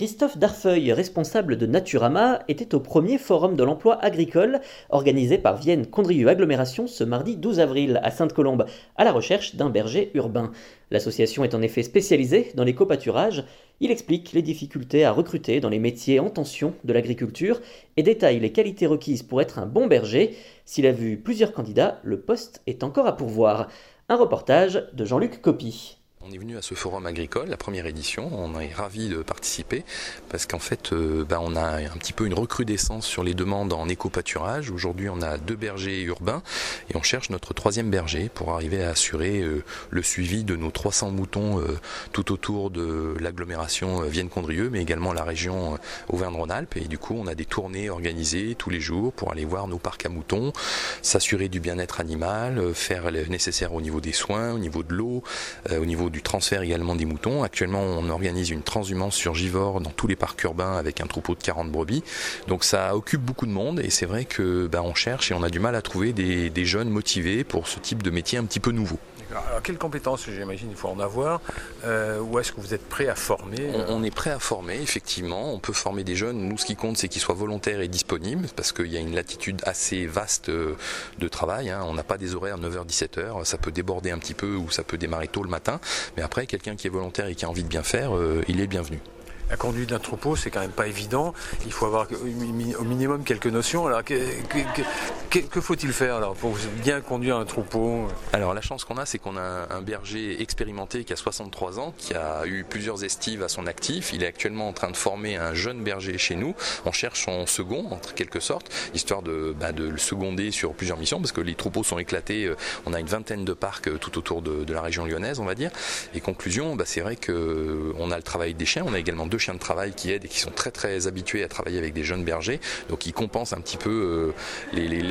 Christophe Darfeuil, responsable de Naturama, était au premier forum de l'emploi agricole organisé par Vienne Condrieu Agglomération ce mardi 12 avril à Sainte-Colombe, à la recherche d'un berger urbain. L'association est en effet spécialisée dans les copâturages. Il explique les difficultés à recruter dans les métiers en tension de l'agriculture et détaille les qualités requises pour être un bon berger. S'il a vu plusieurs candidats, le poste est encore à pourvoir. Un reportage de Jean-Luc Copy. On est venu à ce forum agricole, la première édition. On est ravis de participer parce qu'en fait, euh, bah, on a un petit peu une recrudescence sur les demandes en éco-pâturage. Aujourd'hui, on a deux bergers urbains et on cherche notre troisième berger pour arriver à assurer euh, le suivi de nos 300 moutons euh, tout autour de l'agglomération Vienne-Condrieu, mais également la région Auvergne-Rhône-Alpes. Et du coup, on a des tournées organisées tous les jours pour aller voir nos parcs à moutons, s'assurer du bien-être animal, faire le nécessaire au niveau des soins, au niveau de l'eau, au niveau du transfert également des moutons. Actuellement, on organise une transhumance sur Givors dans tous les parcs urbains avec un troupeau de 40 brebis. Donc ça occupe beaucoup de monde et c'est vrai que bah, on cherche et on a du mal à trouver des, des jeunes motivés pour ce type de métier un petit peu nouveau. Alors, quelles compétences, j'imagine, il faut en avoir euh, Ou est-ce que vous êtes prêt à former on, on, est prêt à former, effectivement. On peut former des jeunes. Nous, ce qui compte, c'est qu'ils soient volontaires et disponibles, parce qu'il y a une latitude assez vaste euh, de travail. Hein. On n'a pas des horaires 9h-17h. Ça peut déborder un petit peu ou ça peut démarrer tôt le matin. Mais après, quelqu'un qui est volontaire et qui a envie de bien faire, euh, il est bienvenu la conduite d'un troupeau, c'est quand même pas évident. Il faut avoir au minimum quelques notions. Faut-il faire alors pour bien conduire un troupeau? Alors, la chance qu'on a, c'est qu'on a un berger expérimenté qui a 63 ans, qui a eu plusieurs estives à son actif. Il est actuellement en train de former un jeune berger chez nous. On cherche son second, en quelque sorte, histoire de, bah, de le seconder sur plusieurs missions, parce que les troupeaux sont éclatés. Euh, on a une vingtaine de parcs euh, tout autour de, de la région lyonnaise, on va dire. Et conclusion, bah, c'est vrai qu'on a le travail des chiens. On a également deux chiens de travail qui aident et qui sont très très habitués à travailler avec des jeunes bergers, donc ils compensent un petit peu euh, les, les,